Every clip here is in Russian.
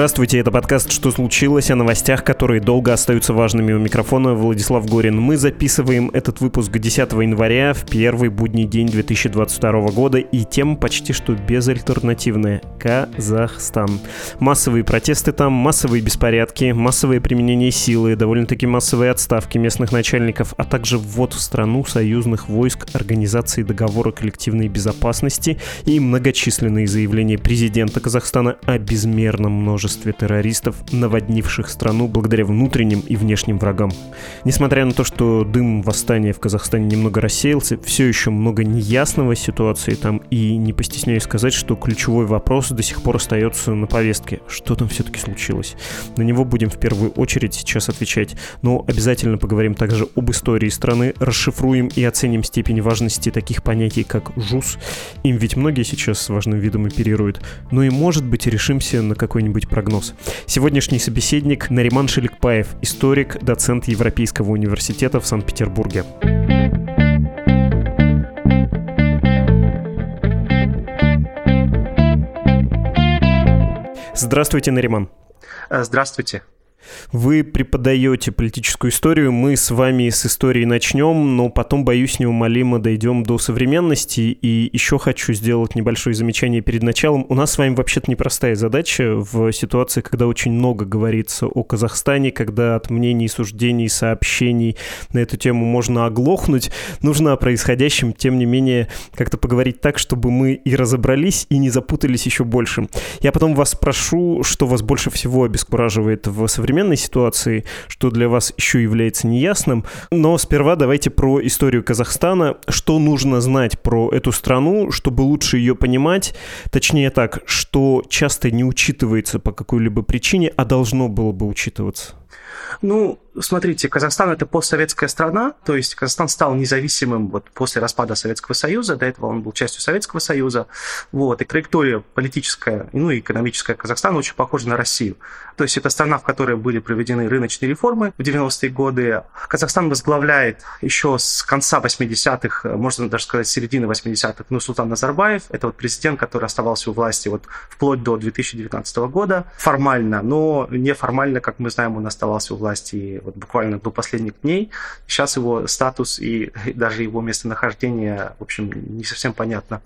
Здравствуйте, это подкаст «Что случилось?» о новостях, которые долго остаются важными. У микрофона Владислав Горин. Мы записываем этот выпуск 10 января, в первый будний день 2022 года, и тема почти что безальтернативная – Казахстан. Массовые протесты там, массовые беспорядки, массовое применение силы, довольно-таки массовые отставки местных начальников, а также ввод в страну союзных войск Организации договора коллективной безопасности и многочисленные заявления президента Казахстана о безмерном множестве террористов, наводнивших страну благодаря внутренним и внешним врагам. Несмотря на то, что дым восстания в Казахстане немного рассеялся, все еще много неясного ситуации там, и не постесняюсь сказать, что ключевой вопрос до сих пор остается на повестке. Что там все-таки случилось? На него будем в первую очередь сейчас отвечать, но обязательно поговорим также об истории страны, расшифруем и оценим степень важности таких понятий, как ЖУС. Им ведь многие сейчас важным видом оперируют. Ну и может быть решимся на какой-нибудь прогноз. Сегодняшний собеседник Нариман Шеликпаев, историк, доцент Европейского университета в Санкт-Петербурге. Здравствуйте, Нариман. Здравствуйте. Вы преподаете политическую историю, мы с вами с истории начнем, но потом, боюсь, неумолимо дойдем до современности. И еще хочу сделать небольшое замечание перед началом. У нас с вами вообще-то непростая задача в ситуации, когда очень много говорится о Казахстане, когда от мнений, суждений, сообщений на эту тему можно оглохнуть. Нужно о происходящем, тем не менее, как-то поговорить так, чтобы мы и разобрались, и не запутались еще больше. Я потом вас спрошу, что вас больше всего обескураживает в современности современной ситуации, что для вас еще является неясным. Но сперва давайте про историю Казахстана. Что нужно знать про эту страну, чтобы лучше ее понимать? Точнее так, что часто не учитывается по какой-либо причине, а должно было бы учитываться? Ну, смотрите, Казахстан это постсоветская страна, то есть Казахстан стал независимым вот после распада Советского Союза, до этого он был частью Советского Союза, вот, и траектория политическая, ну и экономическая Казахстана очень похожа на Россию. То есть это страна, в которой были проведены рыночные реформы в 90-е годы. Казахстан возглавляет еще с конца 80-х, можно даже сказать, середины 80-х, ну, Султан Назарбаев, это вот президент, который оставался у власти вот вплоть до 2019 года формально, но неформально, как мы знаем, он оставался у власти вот буквально до последних дней. Сейчас его статус и даже его местонахождение, в общем, не совсем понятно.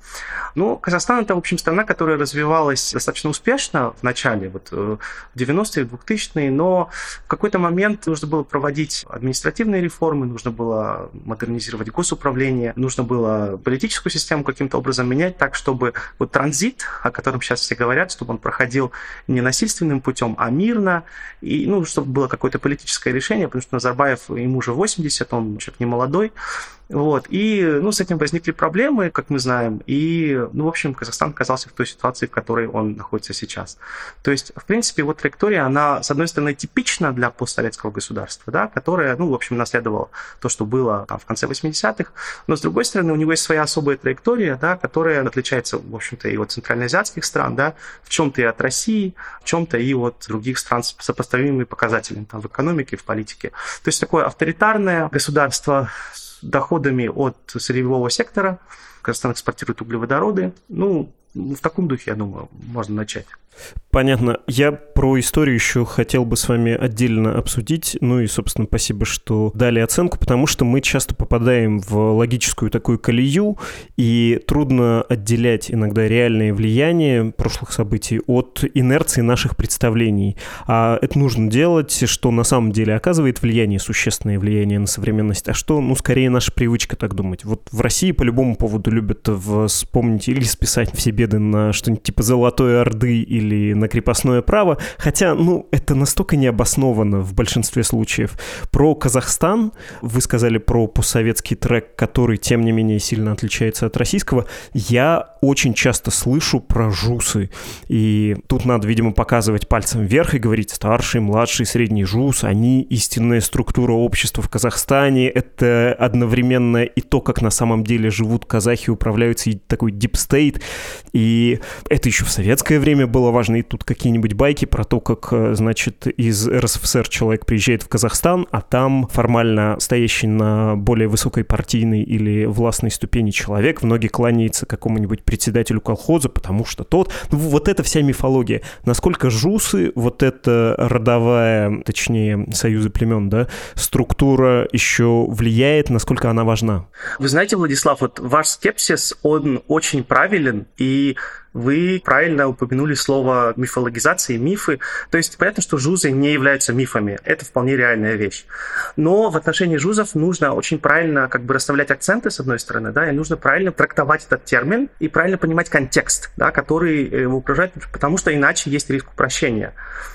Ну, Казахстан это, в общем, страна, которая развивалась достаточно успешно в начале, вот э, в 90-е, 2000-е, но в какой-то момент нужно было проводить административные реформы, нужно было модернизировать госуправление, нужно было политическую систему каким-то образом менять так, чтобы вот транзит, о котором сейчас все говорят, чтобы он проходил не насильственным путем, а мирно, и, ну, чтобы было какое-то политическое решение, потому что Назарбаев, ему уже 80, он человек не молодой, вот. И ну, с этим возникли проблемы, как мы знаем. И, ну, в общем, Казахстан оказался в той ситуации, в которой он находится сейчас. То есть, в принципе, вот траектория, она, с одной стороны, типична для постсоветского государства, да, которое, ну, в общем, наследовало то, что было там в конце 80-х. Но, с другой стороны, у него есть своя особая траектория, да, которая отличается, в общем-то, и от центральноазиатских стран, да, в чем-то и от России, в чем-то и от других стран с сопоставимыми показателями там, в экономике, в политике. То есть такое авторитарное государство доходами от сырьевого сектора. Казахстан экспортирует углеводороды. Ну, в таком духе, я думаю, можно начать. Понятно. Я про историю еще хотел бы с вами отдельно обсудить. Ну и, собственно, спасибо, что дали оценку, потому что мы часто попадаем в логическую такую колею, и трудно отделять иногда реальное влияние прошлых событий от инерции наших представлений. А это нужно делать, что на самом деле оказывает влияние, существенное влияние на современность, а что, ну, скорее наша привычка так думать. Вот в России по любому поводу любят вспомнить или списать все беды на что-нибудь типа «Золотой Орды» или на крепостное право, хотя, ну, это настолько необоснованно в большинстве случаев. Про Казахстан вы сказали про постсоветский трек, который, тем не менее, сильно отличается от российского. Я очень часто слышу про жусы. И тут надо, видимо, показывать пальцем вверх и говорить старший, младший, средний жус, они истинная структура общества в Казахстане, это одновременно и то, как на самом деле живут казахи, управляются и такой state. И это еще в советское время было важно. И тут какие-нибудь байки про то, как, э, значит, из РСФСР человек приезжает в Казахстан, а там формально стоящий на более высокой партийной или властной ступени человек в ноги кланяется какому-нибудь председателю колхоза, потому что тот... Ну, вот эта вся мифология. Насколько жусы, вот эта родовая, точнее, союзы племен, да, структура еще влияет, насколько она важна? Вы знаете, Владислав, вот ваш скепсис, он очень правилен, и вы правильно упомянули слово мифологизация и мифы. То есть понятно, что жузы не являются мифами. Это вполне реальная вещь. Но в отношении жузов нужно очень правильно как бы расставлять акценты, с одной стороны, да, и нужно правильно трактовать этот термин и правильно понимать контекст, да, который его окружает, потому что иначе есть риск упрощения.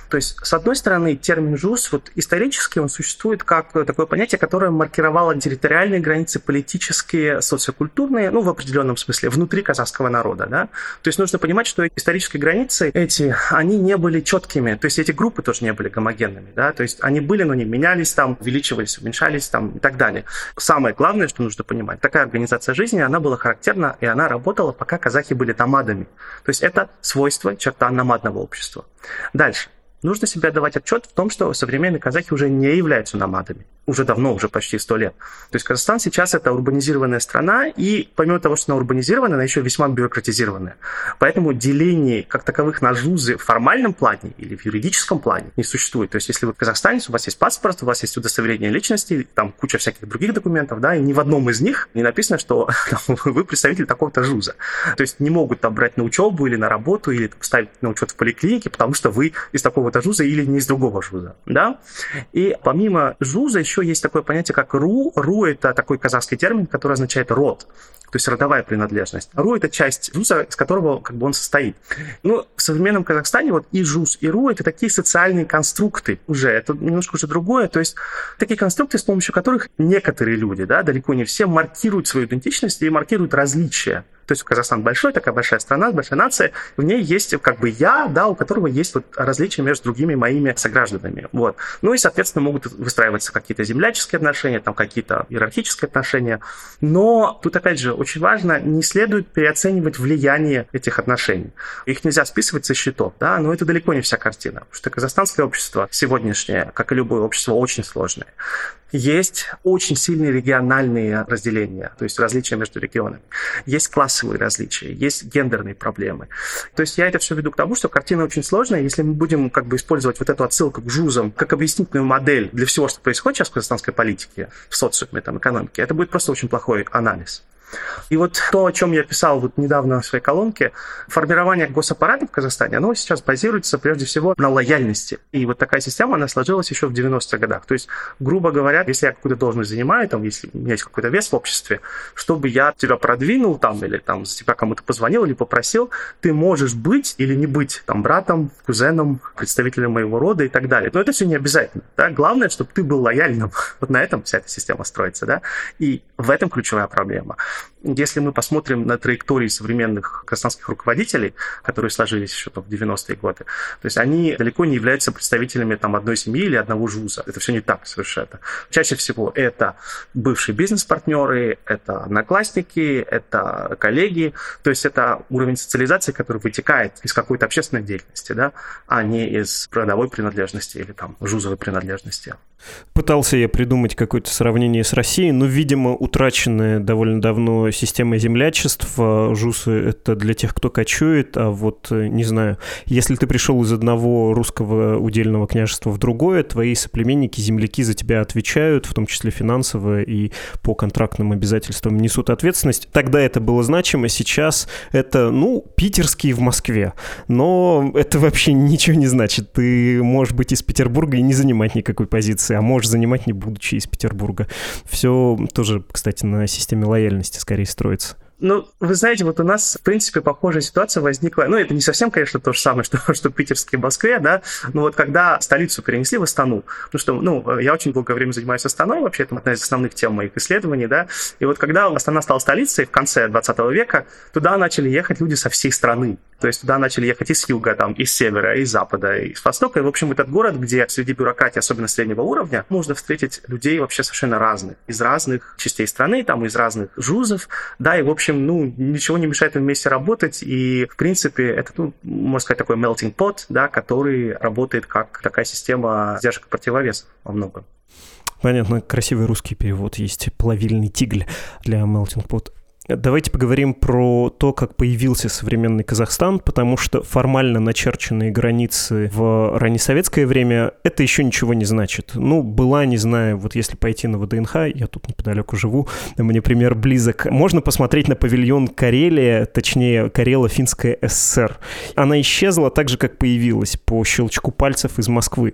То есть, с одной стороны, термин «жуз» вот исторически он существует как такое понятие, которое маркировало территориальные границы политические, социокультурные, ну, в определенном смысле, внутри казахского народа. Да? То есть нужно понимать, что исторические границы эти, они не были четкими, то есть эти группы тоже не были гомогенными. Да? То есть они были, но не менялись, там, увеличивались, уменьшались там, и так далее. Самое главное, что нужно понимать, такая организация жизни, она была характерна, и она работала, пока казахи были намадами. То есть это свойство, черта намадного общества. Дальше нужно себе давать отчет в том, что современные казахи уже не являются намадами уже давно, уже почти сто лет. То есть Казахстан сейчас это урбанизированная страна, и помимо того, что она урбанизированная, она еще весьма бюрократизированная. Поэтому делений как таковых на жузы в формальном плане или в юридическом плане не существует. То есть если вы казахстанец, у вас есть паспорт, у вас есть удостоверение личности, там куча всяких других документов, да, и ни в одном из них не написано, что там, вы представитель такого-то жуза. То есть не могут там брать на учебу или на работу, или ставить на учет в поликлинике, потому что вы из такого-то жуза или не из другого жуза. Да? И помимо жуза еще есть такое понятие, как ру. Ру – это такой казахский термин, который означает род, то есть родовая принадлежность. Ру – это часть жуза, из которого как бы он состоит. Ну, в современном Казахстане вот и жуз, и ру – это такие социальные конструкты уже, это немножко уже другое, то есть такие конструкты, с помощью которых некоторые люди, да, далеко не все, маркируют свою идентичность и маркируют различия. То есть Казахстан большой, такая большая страна, большая нация, в ней есть как бы я, да, у которого есть вот различия между другими моими согражданами. Вот. Ну и, соответственно, могут выстраиваться какие-то земляческие отношения, там какие-то иерархические отношения. Но тут, опять же, очень важно, не следует переоценивать влияние этих отношений. Их нельзя списывать со счетов, да, но это далеко не вся картина. Потому что казахстанское общество сегодняшнее, как и любое общество, очень сложное. Есть очень сильные региональные разделения, то есть различия между регионами. Есть классовые различия, есть гендерные проблемы. То есть я это все веду к тому, что картина очень сложная. Если мы будем как бы использовать вот эту отсылку к жузам как объяснительную модель для всего, что происходит сейчас в казахстанской политике, в социуме, там, экономике, это будет просто очень плохой анализ. И вот то, о чем я писал вот недавно в своей колонке, формирование госаппарата в Казахстане, оно сейчас базируется прежде всего на лояльности. И вот такая система, она сложилась еще в 90-х годах. То есть, грубо говоря, если я какую-то должность занимаю, там, если у меня есть какой-то вес в обществе, чтобы я тебя продвинул там, или там за тебя кому-то позвонил или попросил, ты можешь быть или не быть там братом, кузеном, представителем моего рода и так далее. Но это все не обязательно. Да? Главное, чтобы ты был лояльным. Вот на этом вся эта система строится. Да? И в этом ключевая проблема. Если мы посмотрим на траектории современных казахстанских руководителей, которые сложились еще в 90-е годы, то есть они далеко не являются представителями там, одной семьи или одного жуза. Это все не так совершенно. Чаще всего это бывшие бизнес-партнеры, это одноклассники, это коллеги. То есть это уровень социализации, который вытекает из какой-то общественной деятельности, да, а не из родовой принадлежности или там жузовой принадлежности. Пытался я придумать какое-то сравнение с Россией, но, видимо, утраченная довольно давно система землячества. Жусы — это для тех, кто кочует, а вот, э, не знаю, если ты пришел из одного русского удельного княжества в другое, твои соплеменники, земляки за тебя отвечают, в том числе финансово и по контрактным обязательствам несут ответственность. Тогда это было значимо, сейчас это, ну, питерские в Москве. Но это вообще ничего не значит. Ты можешь быть из Петербурга и не занимать никакой позиции позиции, а можешь занимать, не будучи из Петербурга. Все тоже, кстати, на системе лояльности скорее строится. Ну, вы знаете, вот у нас, в принципе, похожая ситуация возникла. Ну, это не совсем, конечно, то же самое, что, что в Питерске и Москве, да, но вот когда столицу перенесли в Астану, ну, что, ну, я очень долгое время занимаюсь Астаной, вообще, это одна из основных тем моих исследований, да, и вот когда Астана стала столицей в конце 20 века, туда начали ехать люди со всей страны. То есть туда начали ехать из юга, там, из севера, из запада, из востока. И, в общем, этот город, где среди бюрократии, особенно среднего уровня, можно встретить людей вообще совершенно разных. Из разных частей страны, там, из разных жузов. Да, и, в общем, ну, ничего не мешает им вместе работать. И, в принципе, это, ну, можно сказать, такой melting pot, да, который работает как такая система сдержек и противовесов во многом. Понятно, красивый русский перевод есть. Плавильный тигль для melting pot. Давайте поговорим про то, как появился современный Казахстан, потому что формально начерченные границы в раннесоветское время это еще ничего не значит. Ну, была, не знаю, вот если пойти на ВДНХ, я тут неподалеку живу, мне пример близок, можно посмотреть на павильон Карелия, точнее, Карело-Финская ССР. Она исчезла так же, как появилась, по щелчку пальцев из Москвы.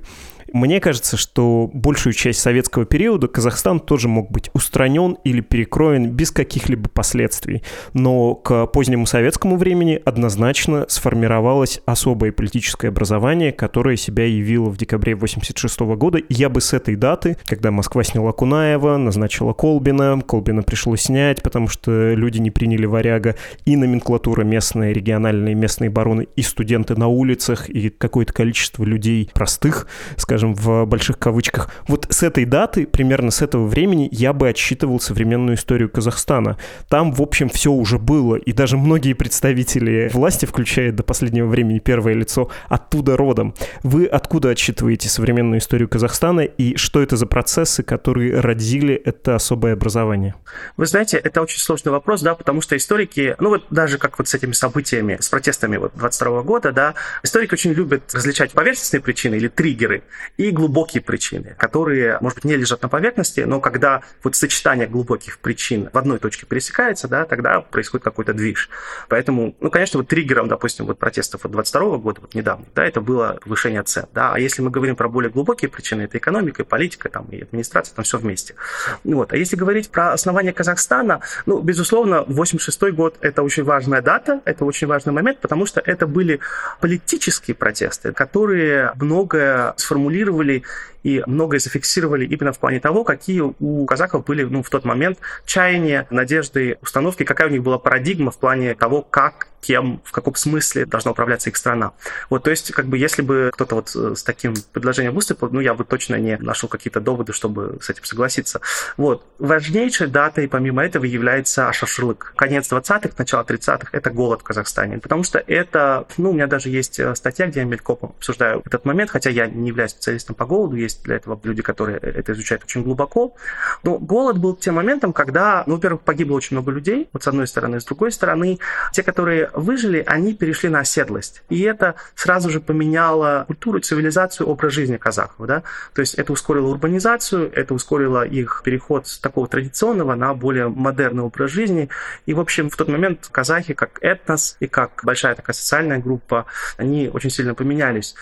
Мне кажется, что большую часть советского периода Казахстан тоже мог быть устранен или перекроен без каких-либо последствий. Но к позднему советскому времени однозначно сформировалось особое политическое образование, которое себя явило в декабре 1986 года. Я бы с этой даты, когда Москва сняла Кунаева, назначила Колбина, Колбина пришлось снять, потому что люди не приняли варяга, и номенклатура местная, региональные местные бароны, и студенты на улицах, и какое-то количество людей простых, скажем, скажем, в больших кавычках. Вот с этой даты, примерно с этого времени, я бы отсчитывал современную историю Казахстана. Там, в общем, все уже было, и даже многие представители власти, включая до последнего времени первое лицо, оттуда родом. Вы откуда отсчитываете современную историю Казахстана, и что это за процессы, которые родили это особое образование? Вы знаете, это очень сложный вопрос, да, потому что историки, ну вот даже как вот с этими событиями, с протестами вот 22 года, да, историки очень любят различать поверхностные причины или триггеры и глубокие причины, которые, может быть, не лежат на поверхности, но когда вот сочетание глубоких причин в одной точке пересекается, да, тогда происходит какой-то движ. Поэтому, ну, конечно, вот триггером, допустим, вот протестов вот 22 года, вот недавно, да, это было повышение цен, да, а если мы говорим про более глубокие причины, это экономика, и политика, там, и администрация, там все вместе. Вот. А если говорить про основание Казахстана, ну, безусловно, 86 год – это очень важная дата, это очень важный момент, потому что это были политические протесты, которые многое сформулировали сформулировали и многое зафиксировали именно в плане того, какие у казахов были ну, в тот момент чаяния, надежды, установки, какая у них была парадигма в плане того, как кем, в каком смысле должна управляться их страна. Вот, то есть, как бы, если бы кто-то вот э, с таким предложением выступил, ну, я бы точно не нашел какие-то доводы, чтобы с этим согласиться. Вот. Важнейшей датой, помимо этого, является Ашашрлык. Конец 20-х, начало 30-х – это голод в Казахстане. Потому что это, ну, у меня даже есть э, статья, где я мельком обсуждаю этот момент, хотя я не являюсь специалистом по голоду, есть для этого люди, которые это изучают очень глубоко. Но голод был тем моментом, когда, ну, во-первых, погибло очень много людей, вот с одной стороны, с другой стороны, те, которые выжили, они перешли на оседлость. И это сразу же поменяло культуру, цивилизацию, образ жизни казахов. Да? То есть это ускорило урбанизацию, это ускорило их переход с такого традиционного на более модерный образ жизни. И, в общем, в тот момент казахи как этнос и как большая такая социальная группа, они очень сильно поменялись.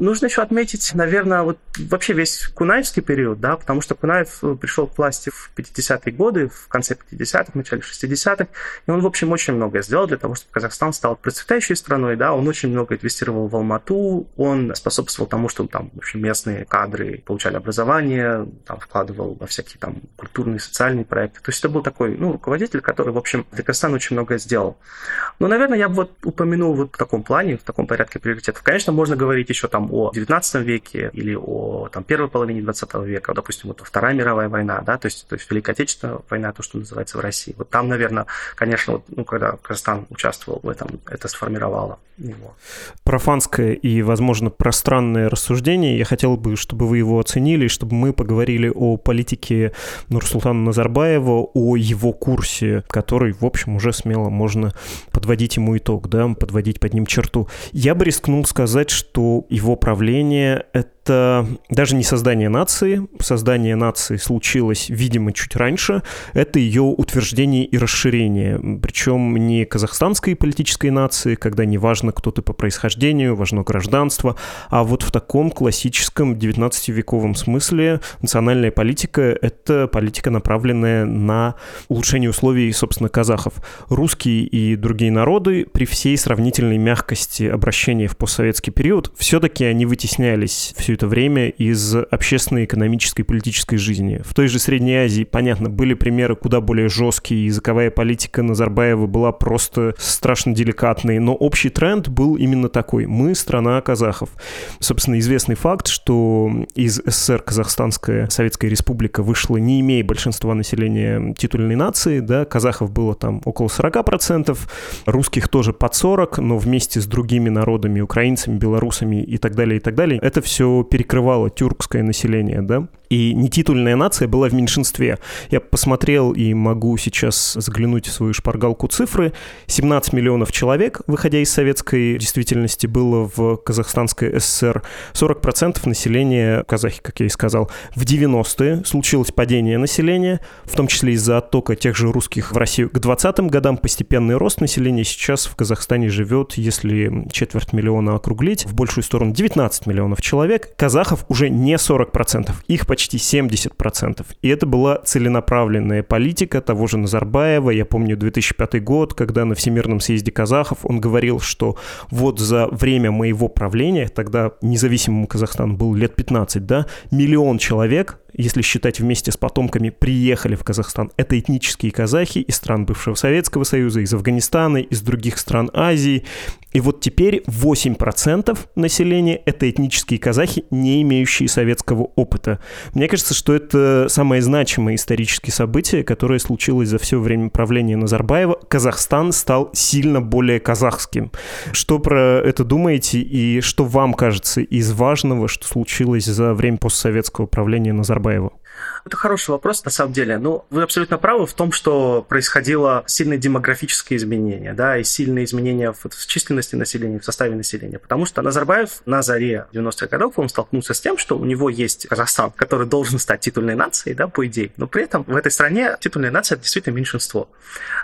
Нужно еще отметить, наверное, вот вообще весь Кунаевский период, да, потому что Кунаев э, пришел к власти в 50-е годы, в конце 50-х, начале 60-х, и он, в общем, очень многое сделал для того, чтобы Казахстан стал процветающей страной, да, он очень много инвестировал в Алмату, он способствовал тому, что там, в общем, местные кадры получали образование, там, вкладывал во всякие там культурные, социальные проекты. То есть это был такой, ну, руководитель, который, в общем, для Казахстана очень многое сделал. Но, наверное, я бы вот упомянул вот в таком плане, в таком порядке приоритетов. Конечно, можно говорить еще там о 19 веке или о там, первой половине 20 века, допустим, вот Вторая мировая война, да, то есть, то есть Великая Отечественная война, то, что называется в России. Вот там, наверное, конечно, вот, ну, когда Казахстан участвовал в этом, это сформировало его. Профанское и, возможно, пространное рассуждение. Я хотел бы, чтобы вы его оценили, чтобы мы поговорили о политике Нурсултана Назарбаева, о его курсе, который, в общем, уже смело можно подводить ему итог, да, подводить под ним черту. Я бы рискнул сказать, что его его правления — это даже не создание нации. Создание нации случилось, видимо, чуть раньше. Это ее утверждение и расширение. Причем не казахстанской политической нации, когда не важно, кто ты по происхождению, важно гражданство, а вот в таком классическом 19-вековом смысле национальная политика — это политика, направленная на улучшение условий, собственно, казахов. Русские и другие народы при всей сравнительной мягкости обращения в постсоветский период все-таки они вытеснялись все это время из общественной, экономической, политической жизни. В той же Средней Азии, понятно, были примеры куда более жесткие, языковая политика Назарбаева была просто страшно деликатной, но общий тренд был именно такой. Мы страна казахов. Собственно, известный факт, что из СССР Казахстанская Советская Республика вышла, не имея большинства населения титульной нации, да, казахов было там около 40%, русских тоже под 40, но вместе с другими народами, украинцами, белорусами и так далее, и так далее, это все перекрывало тюркское население, да и нетитульная нация была в меньшинстве. Я посмотрел и могу сейчас заглянуть в свою шпаргалку цифры. 17 миллионов человек, выходя из советской действительности, было в Казахстанской ССР. 40% населения казахи, как я и сказал. В 90-е случилось падение населения, в том числе из-за оттока тех же русских в Россию. К 20-м годам постепенный рост населения. Сейчас в Казахстане живет, если четверть миллиона округлить, в большую сторону 19 миллионов человек. Казахов уже не 40%. Их почти почти 70%. И это была целенаправленная политика того же Назарбаева. Я помню 2005 год, когда на Всемирном съезде казахов он говорил, что вот за время моего правления, тогда независимому Казахстану был лет 15, да, миллион человек если считать вместе с потомками, приехали в Казахстан. Это этнические казахи из стран бывшего Советского Союза, из Афганистана, из других стран Азии. И вот теперь 8% населения — это этнические казахи, не имеющие советского опыта. Мне кажется, что это самое значимое историческое событие, которое случилось за все время правления Назарбаева. Казахстан стал сильно более казахским. Что про это думаете и что вам кажется из важного, что случилось за время постсоветского правления Назарбаева? Huevo. Это хороший вопрос, на самом деле. Ну, вы абсолютно правы в том, что происходило сильные демографические изменения, да, и сильные изменения в, в численности населения, в составе населения. Потому что Назарбаев на заре 90-х годов, он столкнулся с тем, что у него есть Казахстан, который должен стать титульной нацией, да, по идее. Но при этом в этой стране титульная нация – действительно меньшинство.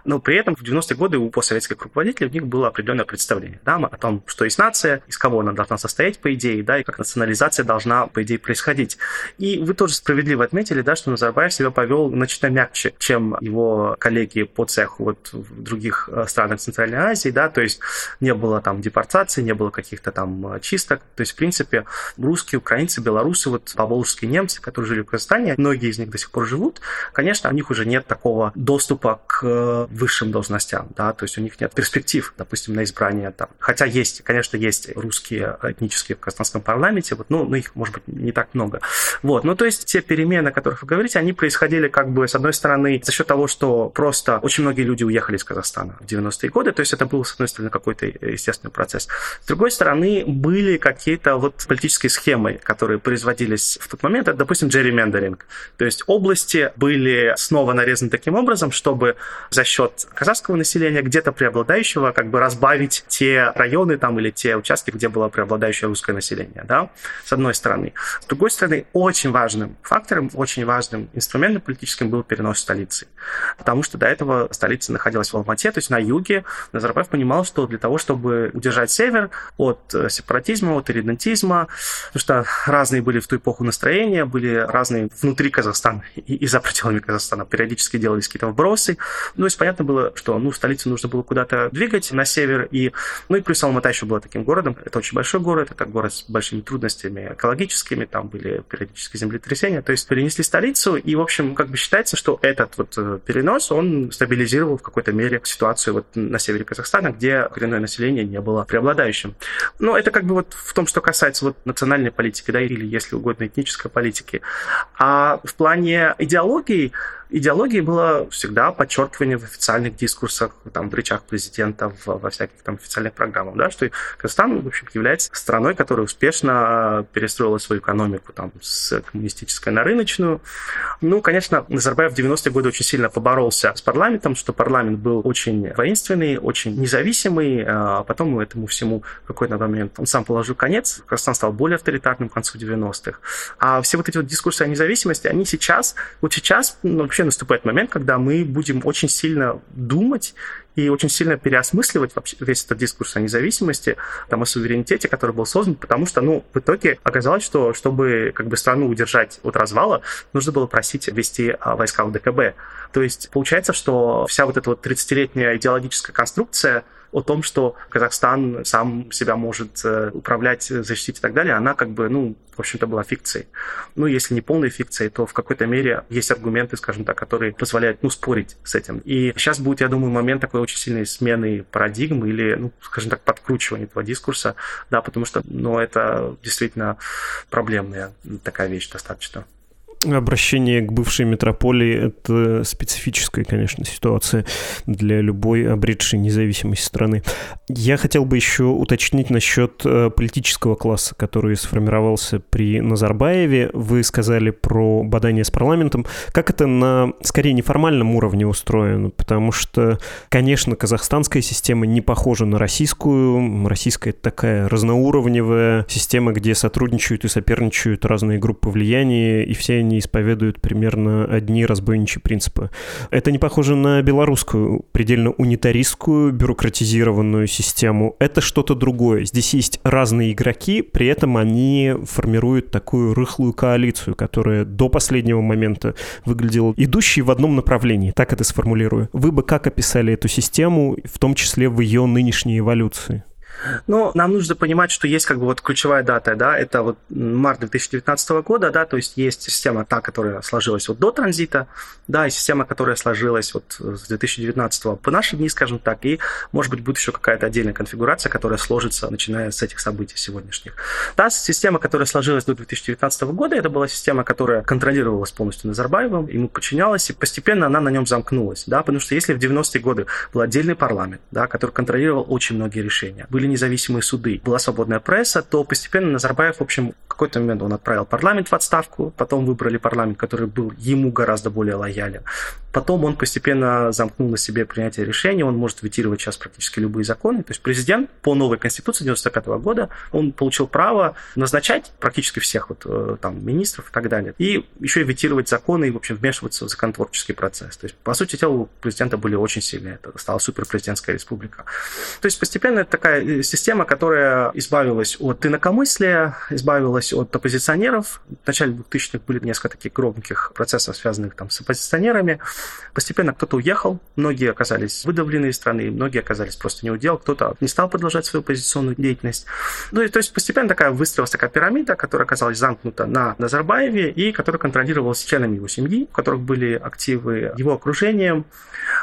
Но при этом в 90-е годы у постсоветских руководителей у них было определенное представление да, о том, что есть нация, из кого она должна состоять, по идее, да, и как национализация должна, по идее, происходить. И вы тоже справедливо отметили, да, что Назарбаев себя повел значительно мягче, чем его коллеги по цеху вот в других э, странах Центральной Азии, да, то есть не было там депортации, не было каких-то там э, чисток, то есть, в принципе, русские, украинцы, белорусы, вот поволжские немцы, которые жили в Казахстане, многие из них до сих пор живут, конечно, у них уже нет такого доступа к высшим должностям, да, то есть у них нет перспектив, допустим, на избрание там, хотя есть, конечно, есть русские этнические в казахстанском парламенте, вот, ну, ну их, может быть, не так много, вот, ну, то есть те перемены, о которых вы говорите, они происходили как бы, с одной стороны, за счет того, что просто очень многие люди уехали из Казахстана в 90-е годы, то есть это был, с одной стороны, какой-то естественный процесс. С другой стороны, были какие-то вот политические схемы, которые производились в тот момент, это, допустим, джерримендеринг. То есть области были снова нарезаны таким образом, чтобы за счет казахского населения где-то преобладающего как бы разбавить те районы там или те участки, где было преобладающее русское население, да, с одной стороны. С другой стороны, очень важным фактором, очень важным инструментом политическим был перенос столицы. Потому что до этого столица находилась в Алмате, то есть на юге. Назарбаев понимал, что для того, чтобы удержать север от э, сепаратизма, от иридентизма, потому что разные были в ту эпоху настроения, были разные внутри Казахстана и, и за пределами Казахстана. Периодически делались какие-то вбросы. Ну, то есть понятно было, что ну, столицу нужно было куда-то двигать на север. И, ну и плюс Алмата еще была таким городом. Это очень большой город, это город с большими трудностями экологическими, там были периодические землетрясения. То есть перенесли столицу, и, в общем, как бы считается, что этот вот э, перенос, он стабилизировал в какой-то мере ситуацию вот на севере Казахстана, где коренное население не было преобладающим. Но это как бы вот в том, что касается вот национальной политики, да, или, если угодно, этнической политики. А в плане идеологии идеологией было всегда подчеркивание в официальных дискурсах, там, в речах президента, в, во всяких там официальных программах, да, что Казахстан, в общем, является страной, которая успешно перестроила свою экономику там, с коммунистической на рыночную. Ну, конечно, Назарбаев в 90-е годы очень сильно поборолся с парламентом, что парламент был очень воинственный, очень независимый, а потом этому всему в какой-то момент он сам положил конец, Казахстан стал более авторитарным к концу 90-х. А все вот эти вот дискурсы о независимости, они сейчас, вот сейчас ну, вообще наступает момент, когда мы будем очень сильно думать и очень сильно переосмысливать вообще весь этот дискурс о независимости, там, о суверенитете, который был создан, потому что, ну, в итоге оказалось, что чтобы как бы страну удержать от развала, нужно было просить ввести а, войска ДКБ. То есть получается, что вся вот эта вот 30-летняя идеологическая конструкция о том, что Казахстан сам себя может э, управлять, защитить и так далее, она как бы, ну, в общем-то, была фикцией. Ну, если не полной фикцией, то в какой-то мере есть аргументы, скажем так, которые позволяют, ну, спорить с этим. И сейчас будет, я думаю, момент такой очень сильной смены парадигмы или, ну, скажем так, подкручивания этого дискурса, да, потому что, ну, это действительно проблемная такая вещь достаточно обращение к бывшей метрополии — это специфическая, конечно, ситуация для любой обретшей независимость страны. Я хотел бы еще уточнить насчет э, политического класса, который сформировался при Назарбаеве. Вы сказали про бадание с парламентом. Как это на, скорее, неформальном уровне устроено? Потому что, конечно, казахстанская система не похожа на российскую. Российская — это такая разноуровневая система, где сотрудничают и соперничают разные группы влияния, и все они исповедуют примерно одни разбойничьи принципы. Это не похоже на белорусскую, предельно унитаристскую, бюрократизированную систему. Это что-то другое. Здесь есть разные игроки, при этом они формируют такую рыхлую коалицию, которая до последнего момента выглядела идущей в одном направлении. Так это сформулирую. Вы бы как описали эту систему, в том числе в ее нынешней эволюции? Но нам нужно понимать, что есть как бы вот ключевая дата, да, это вот март 2019 года, да, то есть есть система та, которая сложилась вот до транзита, да, и система, которая сложилась вот с 2019 по наши дни, скажем так, и, может быть, будет еще какая-то отдельная конфигурация, которая сложится, начиная с этих событий сегодняшних. Та система, которая сложилась до 2019 года, это была система, которая контролировалась полностью Назарбаевым, ему подчинялась, и постепенно она на нем замкнулась, да, потому что если в 90-е годы был отдельный парламент, да, который контролировал очень многие решения, были были независимые суды, была свободная пресса, то постепенно Назарбаев, в общем, в какой-то момент он отправил парламент в отставку, потом выбрали парламент, который был ему гораздо более лоялен. Потом он постепенно замкнул на себе принятие решений, он может ветировать сейчас практически любые законы. То есть президент по новой конституции 95 года, он получил право назначать практически всех вот, э, там, министров и так далее. И еще и ветировать законы и, в общем, вмешиваться в законотворческий процесс. То есть, по сути дела, у президента были очень сильные. Это стала суперпрезидентская республика. То есть, постепенно это такая э, система, которая избавилась от инакомыслия, избавилась от оппозиционеров. В начале 2000-х были несколько таких громких процессов, связанных там с оппозиционерами. Постепенно кто-то уехал, многие оказались выдавлены из страны, многие оказались просто не удел, кто-то не стал продолжать свою оппозиционную деятельность. Ну и то есть постепенно такая выстроилась такая пирамида, которая оказалась замкнута на Назарбаеве и которая контролировалась членами его семьи, у которых были активы его окружением.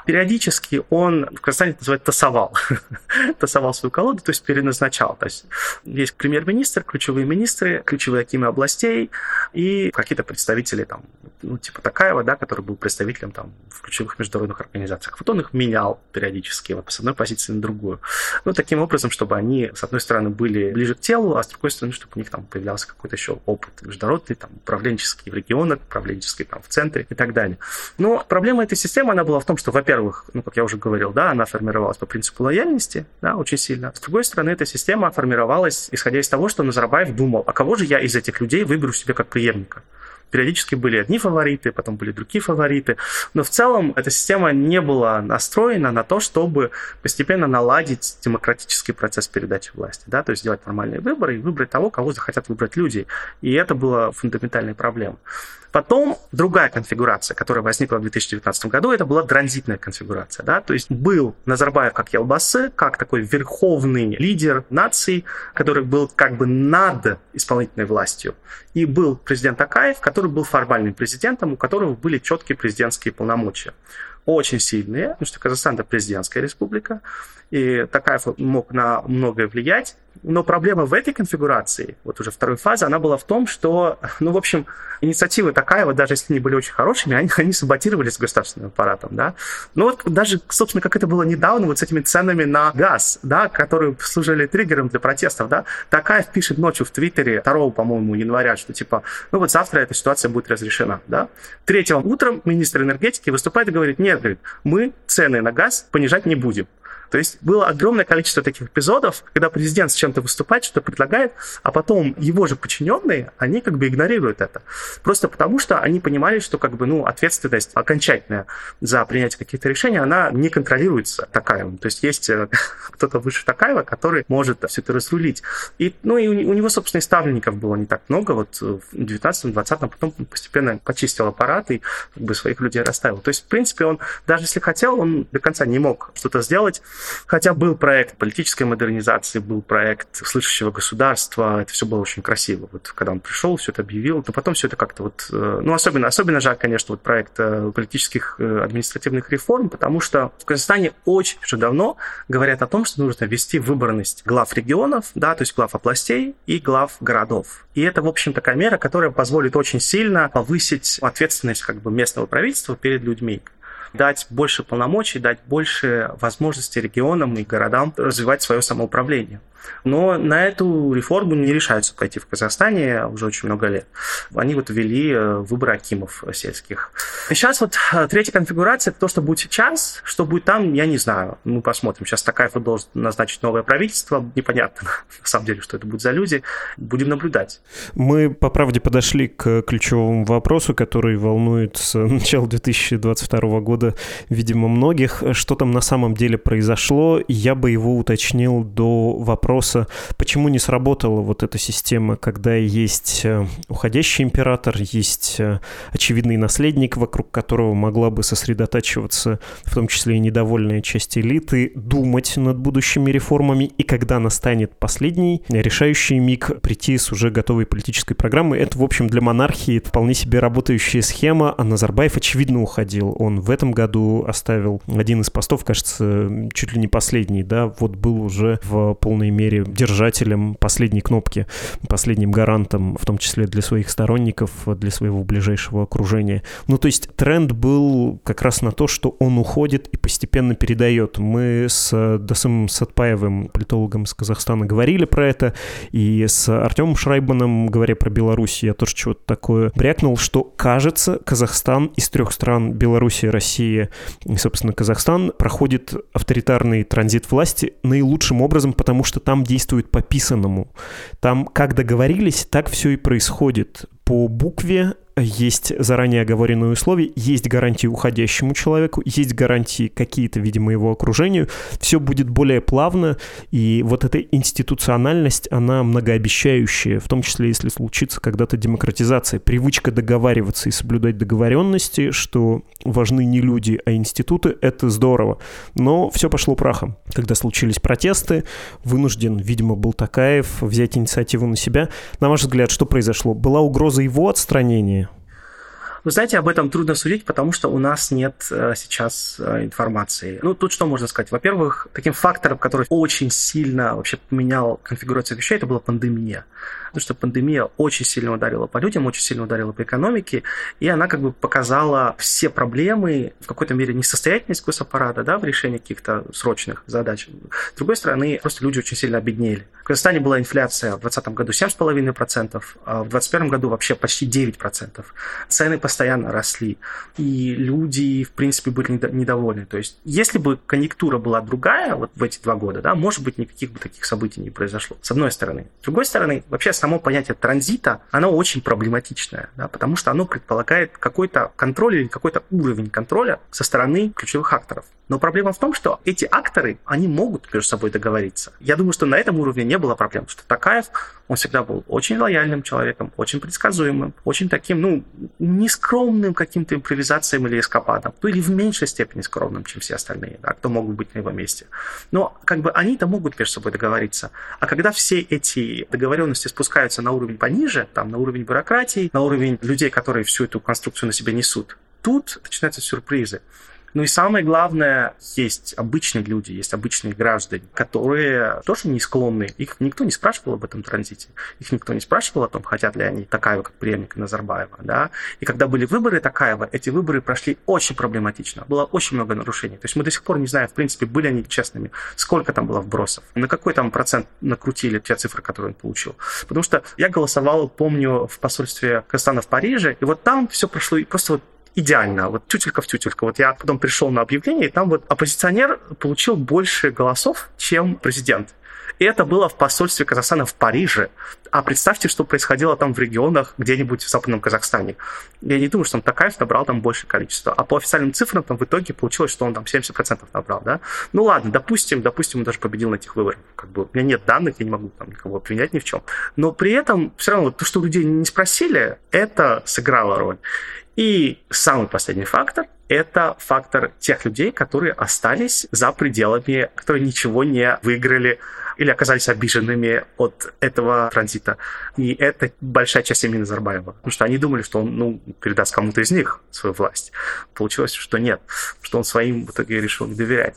Периодически он в Казахстане называют тасовал. тасовал свою колоду, то есть переназначал. То есть есть премьер-министр, ключевые министры, ключевые акимы областей и какие-то представители там, ну, типа Такаева, да, который был представителем там в ключевых международных организациях. Вот он их менял периодически вот, с одной позиции на другую. Ну, таким образом, чтобы они, с одной стороны, были ближе к телу, а с другой стороны, чтобы у них там появлялся какой-то еще опыт международный, там, управленческий в регионах, управленческий там в центре и так далее. Но проблема этой системы, она была в том, что, во-первых, ну, как я уже говорил, да, она формировалась по принципу лояльности, да, очень сильно. С другой стороны, эта система формировалась, исходя из того, что Назарбаев думал, а кого же я из этих людей выберу себе как преемника? Периодически были одни фавориты, потом были другие фавориты. Но в целом эта система не была настроена на то, чтобы постепенно наладить демократический процесс передачи власти. Да? То есть сделать нормальные выборы и выбрать того, кого захотят выбрать люди. И это была фундаментальной проблемой. Потом другая конфигурация, которая возникла в 2019 году, это была транзитная конфигурация. Да? То есть был Назарбаев как Елбасы, как такой верховный лидер нации, который был как бы над исполнительной властью. И был президент Акаев, который был формальным президентом, у которого были четкие президентские полномочия. Очень сильные, потому что Казахстан это президентская республика, и Такаев мог на многое влиять, Но проблема в этой конфигурации, вот уже второй фазы, она была в том, что, ну, в общем, инициативы такая, вот даже если они были очень хорошими, они, они саботировались государственным аппаратом, да. Ну вот даже, собственно, как это было недавно, вот с этими ценами на газ, да, которые служили триггером для протестов, да. Такая пишет ночью в Твиттере 2, по-моему, января, что типа, ну вот завтра эта ситуация будет разрешена, да. Третьего утром министр энергетики выступает и говорит, нет, говорит, мы цены на газ понижать не будем. То есть было огромное количество таких эпизодов, когда президент с чем-то выступает, что-то предлагает, а потом его же подчиненные, они как бы игнорируют это. Просто потому, что они понимали, что как бы, ну, ответственность окончательная за принятие каких-то решений, она не контролируется Такаевым. То есть есть э, кто-то выше Такаева, который может все это разрулить. И, ну, и у него, собственно, и ставленников было не так много. Вот в 19-20-м потом постепенно почистил аппарат и как бы своих людей расставил. То есть, в принципе, он, даже если хотел, он до конца не мог что-то сделать, Хотя был проект политической модернизации, был проект слышащего государства, это все было очень красиво. Вот когда он пришел, все это объявил, но потом все это как-то вот... Э, ну, особенно, особенно жаль, конечно, вот проект э, политических э, административных реформ, потому что в Казахстане очень уже давно говорят о том, что нужно ввести выборность глав регионов, да, то есть глав областей и глав городов. И это, в общем, такая мера, которая позволит очень сильно повысить ответственность как бы местного правительства перед людьми дать больше полномочий, дать больше возможностей регионам и городам развивать свое самоуправление. Но на эту реформу не решаются пойти в Казахстане уже очень много лет. Они вот ввели э, выборы акимов сельских. Сейчас вот э, третья конфигурация, то, что будет сейчас, что будет там, я не знаю. Мы посмотрим. Сейчас Такаев должен назначить новое правительство. Непонятно, на самом деле, что это будет за люди. Будем наблюдать. Мы, по правде, подошли к ключевому вопросу, который волнует с начала 2022 года, видимо, многих. Что там на самом деле произошло? Я бы его уточнил до вопроса вопроса, почему не сработала вот эта система, когда есть э, уходящий император, есть э, очевидный наследник, вокруг которого могла бы сосредотачиваться, в том числе и недовольная часть элиты, думать над будущими реформами, и когда настанет последний решающий миг прийти с уже готовой политической программой. Это, в общем, для монархии вполне себе работающая схема, а Назарбаев, очевидно, уходил. Он в этом году оставил один из постов, кажется, чуть ли не последний, да, вот был уже в полной мере мере, держателем последней кнопки, последним гарантом, в том числе для своих сторонников, для своего ближайшего окружения. Ну, то есть тренд был как раз на то, что он уходит и постепенно передает. Мы с Дасым Сатпаевым, политологом из Казахстана, говорили про это, и с Артемом Шрайбаном, говоря про Беларусь, я тоже чего-то такое брякнул, что, кажется, Казахстан из трех стран, Беларусь, Россия и, собственно, Казахстан, проходит авторитарный транзит власти наилучшим образом, потому что там там действует по писанному. Там как договорились, так все и происходит. По букве есть заранее оговоренные условия, есть гарантии уходящему человеку, есть гарантии какие-то, видимо, его окружению. Все будет более плавно, и вот эта институциональность, она многообещающая, в том числе, если случится когда-то демократизация. Привычка договариваться и соблюдать договоренности, что важны не люди, а институты, это здорово. Но все пошло прахом. Когда случились протесты, вынужден, видимо, был Такаев взять инициативу на себя. На ваш взгляд, что произошло? Была угроза его отстранения вы знаете, об этом трудно судить, потому что у нас нет э, сейчас э, информации. Ну, тут что можно сказать? Во-первых, таким фактором, который очень сильно вообще поменял конфигурацию вещей, это была пандемия потому что пандемия очень сильно ударила по людям, очень сильно ударила по экономике, и она как бы показала все проблемы, в какой-то мере несостоятельность госаппарата да, в решении каких-то срочных задач. С другой стороны, просто люди очень сильно обеднели. В Казахстане была инфляция в 2020 году 7,5%, а в 2021 году вообще почти 9%. Цены постоянно росли, и люди, в принципе, были недовольны. То есть, если бы конъюнктура была другая вот в эти два года, да, может быть, никаких бы таких событий не произошло, с одной стороны. С другой стороны, вообще само понятие транзита, оно очень проблематичное, да, потому что оно предполагает какой-то контроль или какой-то уровень контроля со стороны ключевых акторов. Но проблема в том, что эти акторы, они могут между собой договориться. Я думаю, что на этом уровне не было проблем, что Такаев, он всегда был очень лояльным человеком, очень предсказуемым, очень таким, ну, нескромным каким-то импровизациям или эскападом, ну или в меньшей степени скромным, чем все остальные, да, кто могут быть на его месте. Но как бы они-то могут между собой договориться. А когда все эти договоренности спускаются на уровень пониже, там, на уровень бюрократии, на уровень людей, которые всю эту конструкцию на себе несут, тут начинаются сюрпризы. Ну и самое главное, есть обычные люди, есть обычные граждане, которые тоже не склонны. Их никто не спрашивал об этом транзите. Их никто не спрашивал о том, хотят ли они Такаева как преемника Назарбаева. Да? И когда были выборы Такаева, эти выборы прошли очень проблематично. Было очень много нарушений. То есть мы до сих пор не знаем, в принципе, были они честными, сколько там было вбросов, на какой там процент накрутили те цифры, которые он получил. Потому что я голосовал, помню, в посольстве Казахстана в Париже, и вот там все прошло просто вот идеально, вот тютелька в тютелька. Вот я потом пришел на объявление, и там вот оппозиционер получил больше голосов, чем президент. И это было в посольстве Казахстана в Париже. А представьте, что происходило там в регионах где-нибудь в Западном Казахстане. Я не думаю, что он Такаев набрал там большее количество. А по официальным цифрам там в итоге получилось, что он там 70% набрал, да? Ну ладно, допустим, допустим, он даже победил на этих выборах. Как бы у меня нет данных, я не могу там никого обвинять ни в чем. Но при этом все равно то, что людей не спросили, это сыграло роль. И самый последний фактор – это фактор тех людей, которые остались за пределами, которые ничего не выиграли или оказались обиженными от этого транзита. И это большая часть семьи Назарбаева. Потому что они думали, что он ну, передаст кому-то из них свою власть. Получилось, что нет, что он своим в итоге решил не доверять.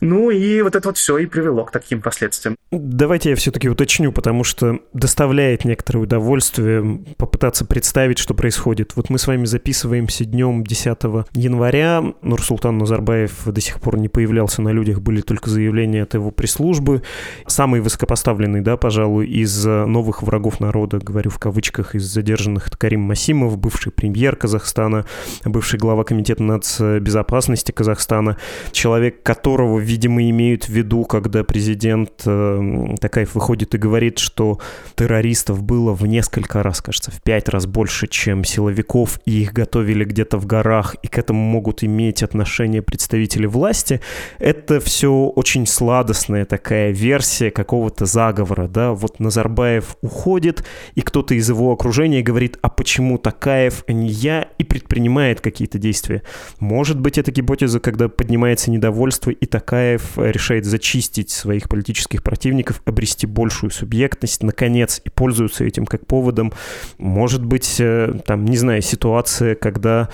Ну и вот это вот все и привело к таким последствиям. Давайте я все-таки уточню, потому что доставляет некоторое удовольствие попытаться представить, что происходит. Вот мы с вами записываемся днем 10 января. Нурсултан Назарбаев до сих пор не появлялся на людях, были только заявления от его пресс-службы. Самый высокопоставленный, да, пожалуй, из новых врагов народа, говорю в кавычках, из задержанных, Карим Масимов, бывший премьер Казахстана, бывший глава комитета нацбезопасности Казахстана, человек, которого, видимо, имеют в виду, когда президент э, Такаев выходит и говорит, что террористов было в несколько раз, кажется, в пять раз больше, чем силовиков, и их готовили где-то в горах, и к этому могут иметь отношение представители власти, это все очень сладостная такая версия какого-то заговора, да, вот Назарбаев уходит, и кто-то из его окружения говорит, а почему Такаев, а не я, и предпринимает какие-то действия. Может быть, это гипотеза, когда поднимается недовольство, и Такаев решает зачистить своих политических противников, обрести большую субъектность, наконец, и пользуются этим как поводом. Может быть, э, там, не знаю, ситуация, когда...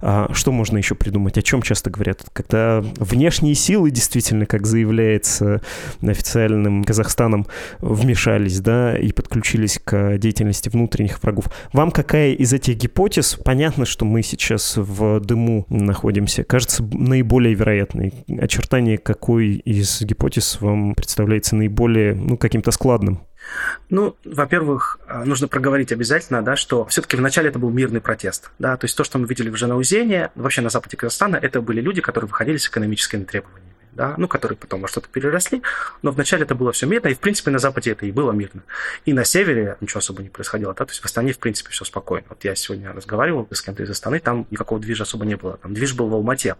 А, что можно еще придумать? О чем часто говорят? Когда внешние силы действительно, как заявляется официальным Казахстаном, вмешались, да, и подключились к деятельности внутренних врагов. Вам какая из этих гипотез, понятно, что мы сейчас в дыму находимся, кажется наиболее вероятной? Очертание какой из гипотез вам представляется наиболее более, ну, каким-то складным? Ну, во-первых, э, нужно проговорить обязательно, да, что все-таки вначале это был мирный протест. Да, то есть то, что мы видели в Жанаузене, вообще на западе Казахстана, это были люди, которые выходили с экономическими требованиями да, ну, которые потом во что-то переросли, но вначале это было все мирно, и, в принципе, на Западе это и было мирно. И на севере ничего особо не происходило, да, то есть в Астане, в принципе, все спокойно. Вот я сегодня разговаривал с кем-то из Астаны, там никакого движа особо не было, там движ был в Алмате.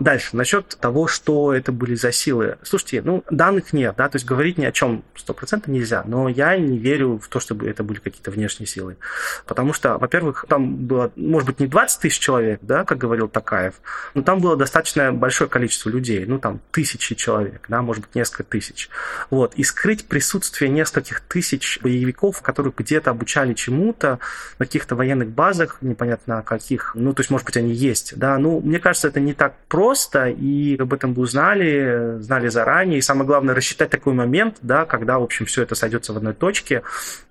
Дальше, насчет того, что это были за силы. Слушайте, ну, данных нет, да, то есть говорить ни о чем стопроцентно нельзя, но я не верю в то, чтобы это были какие-то внешние силы. Потому что, во-первых, там было, может быть, не 20 тысяч человек, да, как говорил Такаев, но там было достаточно большое количество людей, ну, там, тысячи человек, да, может быть, несколько тысяч. Вот. И скрыть присутствие нескольких тысяч боевиков, которые где-то обучали чему-то, на каких-то военных базах, непонятно каких, ну, то есть, может быть, они есть, да, ну, мне кажется, это не так просто, и об этом бы узнали, знали заранее, и самое главное, рассчитать такой момент, да, когда, в общем, все это сойдется в одной точке.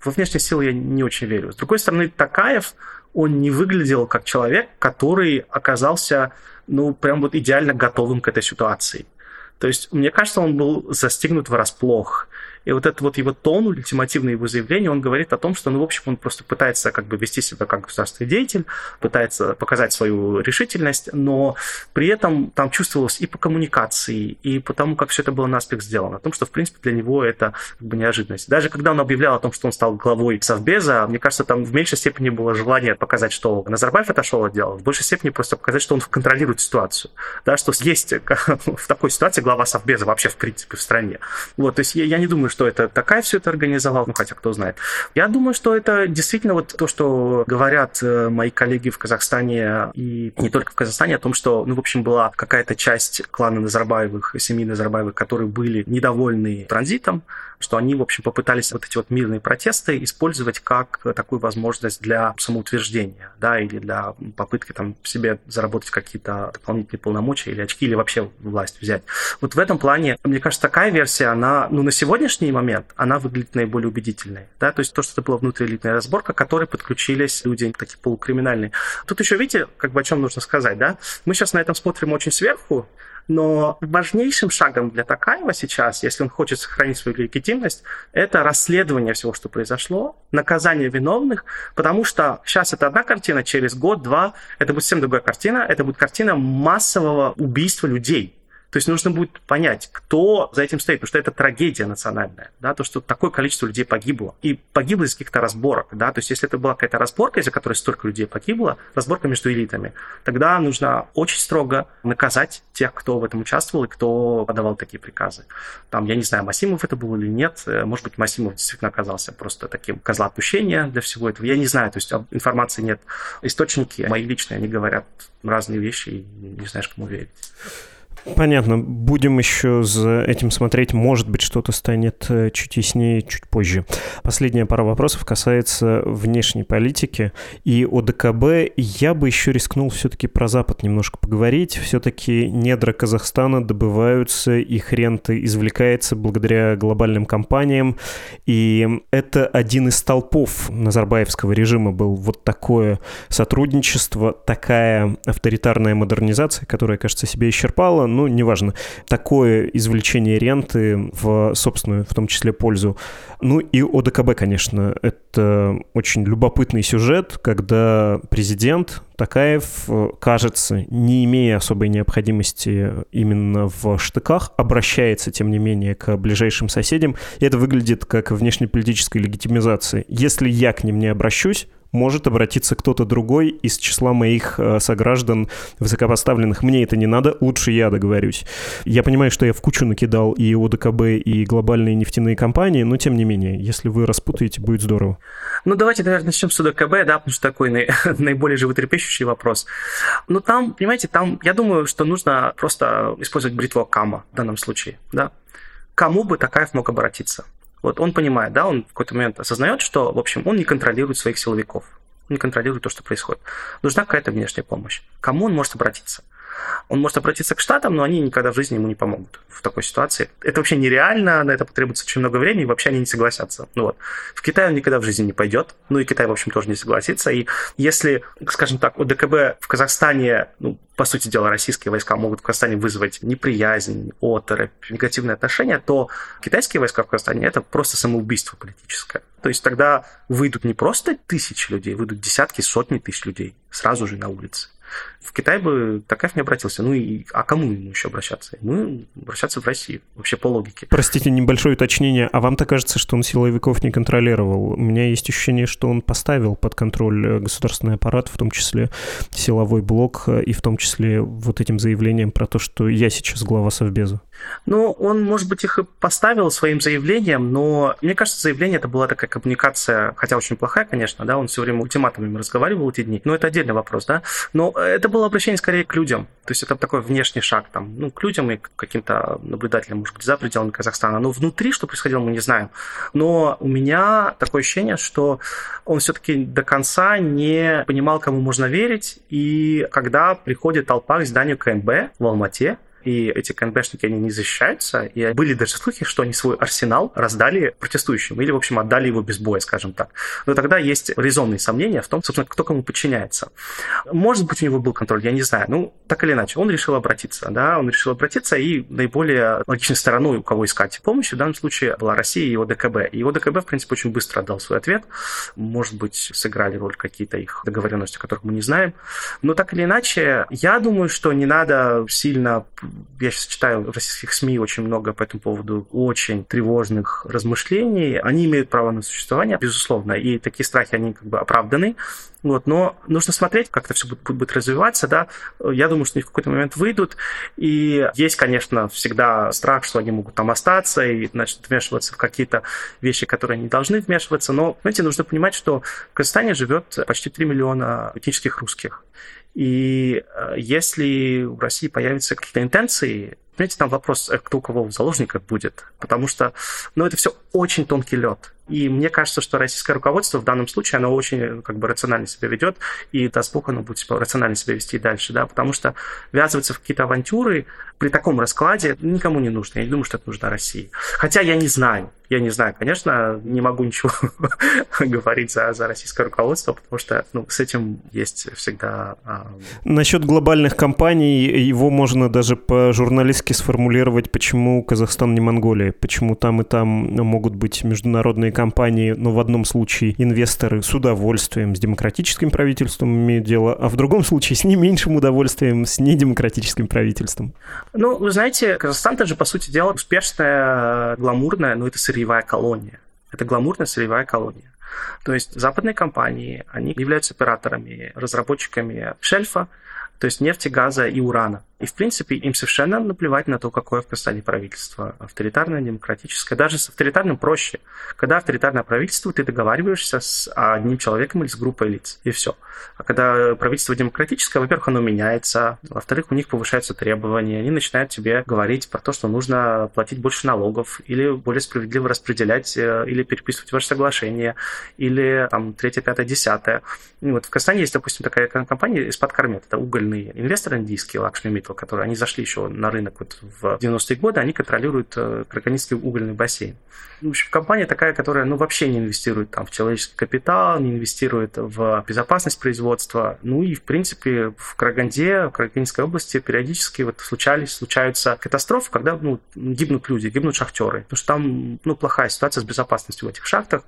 Во внешние силы я не очень верю. С другой стороны, Такаев, он не выглядел как человек, который оказался ну, прям вот идеально готовым к этой ситуации. То есть, мне кажется, он был застигнут врасплох. И вот этот вот его тон, ультимативное его заявление, он говорит о том, что, ну, в общем, он просто пытается как бы вести себя как государственный деятель, пытается показать свою решительность, но при этом там чувствовалось и по коммуникации, и по тому, как все это было наспех сделано, о том, что, в принципе, для него это как бы неожиданность. Даже когда он объявлял о том, что он стал главой Совбеза, мне кажется, там в меньшей степени было желание показать, что Назарбаев отошел от дела, в большей степени просто показать, что он контролирует ситуацию, да, что есть в такой ситуации глава Совбеза вообще, в принципе, в стране. Вот, то есть я, я не думаю, что это такая все это организовал, ну хотя кто знает. Я думаю, что это действительно вот то, что говорят э, мои коллеги в Казахстане и не только в Казахстане, о том, что, ну, в общем, была какая-то часть клана Назарбаевых, семьи Назарбаевых, которые были недовольны транзитом, что они, в общем, попытались вот эти вот мирные протесты использовать как такую возможность для самоутверждения, да, или для попытки там себе заработать какие-то дополнительные полномочия или очки, или вообще власть взять. Вот в этом плане, мне кажется, такая версия, она, ну, на сегодняшний момент, она выглядит наиболее убедительной, да, то есть то, что это была внутриэлитная разборка, к которой подключились люди такие полукриминальные. Тут еще, видите, как бы о чем нужно сказать, да, мы сейчас на этом смотрим очень сверху, но важнейшим шагом для Такаева сейчас, если он хочет сохранить свою легитимность, это расследование всего, что произошло, наказание виновных, потому что сейчас это одна картина, через год-два это будет совсем другая картина, это будет картина массового убийства людей. То есть нужно будет понять, кто за этим стоит, потому что это трагедия национальная, да, то, что такое количество людей погибло. И погибло из каких-то разборок, да, то есть если это была какая-то разборка, из-за которой столько людей погибло, разборка между элитами, тогда нужно очень строго наказать тех, кто в этом участвовал и кто подавал такие приказы. Там, я не знаю, Масимов это был или нет, э, может быть, Масимов действительно оказался просто таким козла отпущения для всего этого, я не знаю, то есть информации нет. Источники мои личные, они говорят разные вещи, и не знаешь, кому верить. Понятно. Будем еще за этим смотреть. Может быть, что-то станет э, чуть яснее чуть позже. Последняя пара вопросов касается внешней политики и ОДКБ. Я бы еще рискнул все-таки про Запад немножко поговорить. Все-таки недра Казахстана добываются, их рента извлекается благодаря глобальным компаниям. И это один из столпов Назарбаевского режима был вот такое сотрудничество, такая авторитарная модернизация, которая, кажется, себя исчерпала, ну, неважно, такое извлечение ренты в собственную, в том числе, пользу. Ну и ОДКБ, конечно, это очень любопытный сюжет, когда президент Такаев, кажется, не имея особой необходимости именно в штыках, обращается, тем не менее, к ближайшим соседям, и это выглядит как внешнеполитическая легитимизация. Если я к ним не обращусь, может обратиться кто-то другой из числа моих э, сограждан высокопоставленных. Мне это не надо, лучше я договорюсь. Я понимаю, что я в кучу накидал и ОДКБ, и глобальные нефтяные компании, но тем не менее, если вы распутаете, будет здорово. Ну, давайте, наверное, начнем с ОДКБ, да, потому что такой наиболее животрепещущий вопрос. Ну, там, понимаете, там, я думаю, что нужно просто использовать бритву Кама в данном случае, да. Кому бы Такаев мог обратиться? Вот он понимает, да, он в какой-то момент осознает, что, в общем, он не контролирует своих силовиков, он не контролирует то, что происходит. Нужна какая-то внешняя помощь. Кому он может обратиться? Он может обратиться к Штатам, но они никогда в жизни ему не помогут в такой ситуации. Это вообще нереально, на это потребуется очень много времени, и вообще они не согласятся. Ну вот. В Китай он никогда в жизни не пойдет, ну и Китай, в общем, тоже не согласится. И если, скажем так, ДКБ в Казахстане, ну, по сути дела, российские войска могут в Казахстане вызвать неприязнь, оторопь, негативные отношения, то китайские войска в Казахстане – это просто самоубийство политическое. То есть тогда выйдут не просто тысячи людей, выйдут десятки, сотни тысяч людей сразу же на улице. В Китай бы Такаев не обратился. Ну и а кому ему еще обращаться? Ему обращаться в Россию. Вообще по логике. Простите, небольшое уточнение. А вам-то кажется, что он силовиков не контролировал? У меня есть ощущение, что он поставил под контроль э, государственный аппарат, в том числе силовой блок, э, и в том числе вот этим заявлением про то, что я сейчас глава Совбеза. Ну, он, может быть, их и поставил своим заявлением, но мне кажется, заявление это была такая коммуникация, хотя очень плохая, конечно, да, он все время ультиматумами разговаривал эти дни, но это отдельный вопрос, да, но это было обращение скорее к людям, то есть это такой внешний шаг, там, ну, к людям и к каким-то наблюдателям, может быть, за пределами Казахстана, но внутри, что происходило, мы не знаем. Но у меня такое ощущение, что он все-таки до конца не понимал, кому можно верить, и когда приходит толпа к зданию КНБ в Алмате, и эти КНБшники, они не защищаются, и были даже слухи, что они свой арсенал раздали протестующим, или, в общем, отдали его без боя, скажем так. Но тогда есть резонные сомнения в том, собственно, кто кому подчиняется. Может быть, у него был контроль, я не знаю. Ну, так или иначе, он решил обратиться, да, он решил обратиться, и наиболее логичной стороной, у кого искать помощи, в данном случае была Россия и его ДКБ. И его ДКБ, в принципе, очень быстро отдал свой ответ. Может быть, сыграли роль какие-то их договоренности, которых мы не знаем. Но так или иначе, я думаю, что не надо сильно я сейчас читаю в российских СМИ очень много по этому поводу очень тревожных размышлений. Они имеют право на существование, безусловно, и такие страхи, они как бы оправданы. Вот, но нужно смотреть, как это все будет, будет развиваться, да. Я думаю, что они в какой-то момент выйдут, и есть, конечно, всегда страх, что они могут там остаться и, значит, вмешиваться в какие-то вещи, которые не должны вмешиваться, но, знаете, нужно понимать, что в Казахстане живет почти 3 миллиона этнических русских. И э, если в России появятся какие-то интенции, понимаете, там вопрос, э, кто у кого в заложниках будет, потому что, ну, это все очень тонкий лед. И мне кажется, что российское руководство в данном случае, оно очень как бы рационально себя ведет, и даст Бог, оно будет рационально себя вести и дальше, да, потому что ввязываться в какие-то авантюры при таком раскладе никому не нужно. Я не думаю, что это нужно России. Хотя я не знаю, я не знаю, конечно, не могу ничего говорить за, за российское руководство, потому что ну, с этим есть всегда... А... Насчет глобальных компаний, его можно даже по-журналистски сформулировать, почему Казахстан не Монголия, почему там и там могут быть международные компании, но в одном случае инвесторы с удовольствием с демократическим правительством имеют дело, а в другом случае с не меньшим удовольствием с недемократическим правительством. Ну, вы знаете, Казахстан это же, по сути дела, успешная, гламурная, но это сырьевая колония. Это гламурная сырьевая колония. То есть западные компании, они являются операторами, разработчиками шельфа, то есть нефти, газа и урана. И, в принципе, им совершенно наплевать на то, какое в Казахстане правительство. Авторитарное, демократическое. Даже с авторитарным проще. Когда авторитарное правительство, ты договариваешься с одним человеком или с группой лиц. И все. А когда правительство демократическое, во-первых, оно меняется. Во-вторых, у них повышаются требования. Они начинают тебе говорить про то, что нужно платить больше налогов или более справедливо распределять э, или переписывать ваши соглашения или там третье, пятое, десятое. И вот в Казахстане есть, допустим, такая компания из-под Кармет. Это угольный инвестор индийский, Лакшми Mittal Capital, которые они зашли еще на рынок вот в 90-е годы, они контролируют э, Караканинский угольный бассейн. В общем, компания такая, которая ну, вообще не инвестирует там, в человеческий капитал, не инвестирует в безопасность производства. Ну и, в принципе, в Караганде, в Карагандинской области периодически вот случались, случаются катастрофы, когда ну, гибнут люди, гибнут шахтеры. Потому что там ну, плохая ситуация с безопасностью в этих шахтах.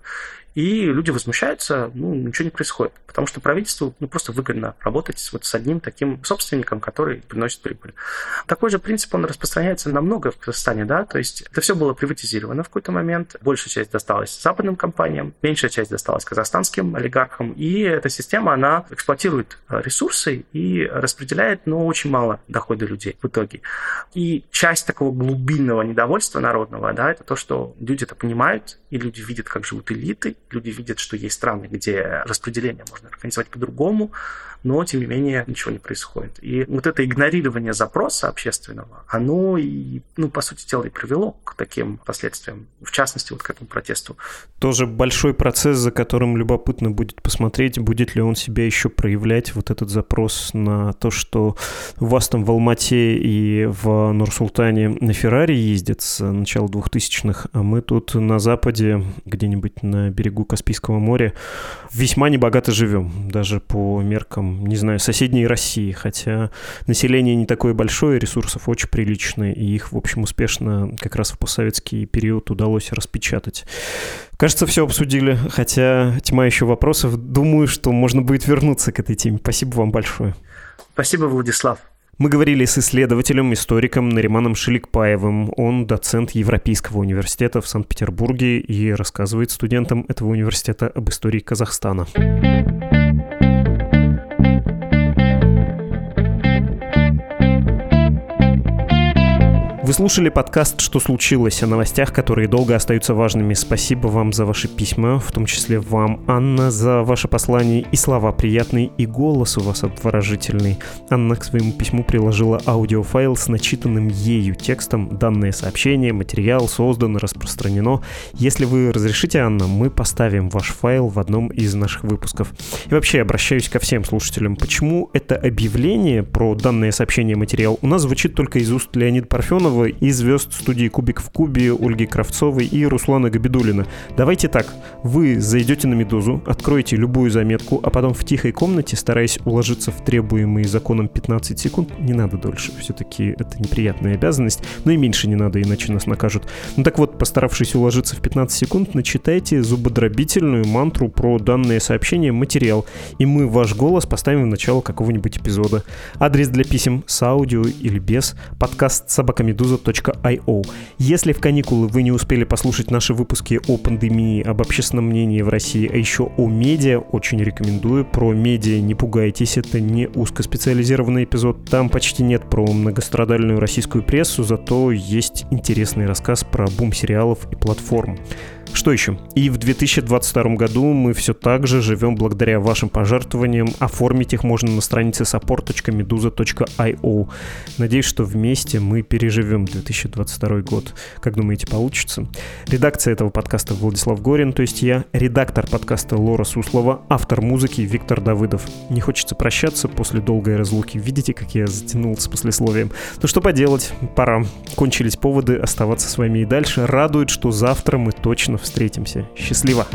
И люди возмущаются, ну, ничего не происходит. Потому что правительству ну, просто выгодно работать вот с одним таким собственником, который приносит прибыль. Такой же принцип, он распространяется на много в Казахстане, да, то есть это все было приватизировано в какой-то момент. Большая часть досталась западным компаниям, меньшая часть досталась казахстанским олигархам. И эта система, она эксплуатирует э, ресурсы и распределяет, ну, очень мало дохода людей в итоге. И часть такого глубинного недовольства народного, да, это то, что люди это понимают, и люди видят, как живут элиты, люди видят, что есть страны, где распределение можно организовать по-другому, но, тем не менее, ничего не происходит. И вот это игнорирование запроса общественного, оно и, ну, по сути дела, и привело к таким последствиям, в частности, вот к этому протесту. Тоже большой процесс, за которым любопытно будет посмотреть, будет ли он себя еще проявлять, вот этот запрос на то, что у вас там в Алмате и в Нур-Султане на Феррари ездят с начала 2000-х, а мы тут на Западе, где-нибудь на берегу Каспийского моря, весьма небогато живем, даже по меркам, не знаю, соседней России, хотя население не такое большое, ресурсов очень приличные, и их, в общем, успешно как раз в постсоветский период удалось распечатать. Кажется, все обсудили, хотя тьма еще вопросов. Думаю, что можно будет вернуться к этой теме. Спасибо вам большое. Спасибо, Владислав. Мы говорили с исследователем, историком Нариманом Шеликпаевым. Он доцент Европейского университета в Санкт-Петербурге и рассказывает студентам этого университета об истории Казахстана. Вы слушали подкаст «Что случилось?» о новостях, которые долго остаются важными. Спасибо вам за ваши письма, в том числе вам, Анна, за ваше послание и слова приятные, и голос у вас обворожительный. Анна к своему письму приложила аудиофайл с начитанным ею текстом. Данное сообщение, материал создано, распространено. Если вы разрешите, Анна, мы поставим ваш файл в одном из наших выпусков. И вообще обращаюсь ко всем слушателям. Почему это объявление про данное сообщение, материал у нас звучит только из уст Леонида Парфенова, Морозова и звезд студии «Кубик в кубе» Ольги Кравцовой и Руслана Габидулина. Давайте так, вы зайдете на «Медузу», откроете любую заметку, а потом в тихой комнате, стараясь уложиться в требуемые законом 15 секунд, не надо дольше, все-таки это неприятная обязанность, но и меньше не надо, иначе нас накажут. Ну так вот, постаравшись уложиться в 15 секунд, начитайте зубодробительную мантру про данное сообщение материал, и мы ваш голос поставим в начало какого-нибудь эпизода. Адрес для писем с аудио или без подкаст собакамедуза.io. Если в каникулы вы не успели послушать наши выпуски о пандемии, об общественном мнении в России, а еще о медиа, очень рекомендую. Про медиа не пугайтесь, это не узкоспециализированный эпизод. Там почти нет про многострадальную российскую прессу, зато есть интересный рассказ про бум сериалов и платформ. Что еще? И в 2022 году мы все так же живем благодаря вашим пожертвованиям. Оформить их можно на странице support.meduza.io. Надеюсь, что вместе мы переживем 2022 год. Как думаете, получится? Редакция этого подкаста Владислав Горин, то есть я, редактор подкаста Лора Суслова, автор музыки Виктор Давыдов. Не хочется прощаться после долгой разлуки. Видите, как я затянул с послесловием? Ну что поделать, пора. Кончились поводы оставаться с вами и дальше. Радует, что завтра мы точно встретимся. Счастливо!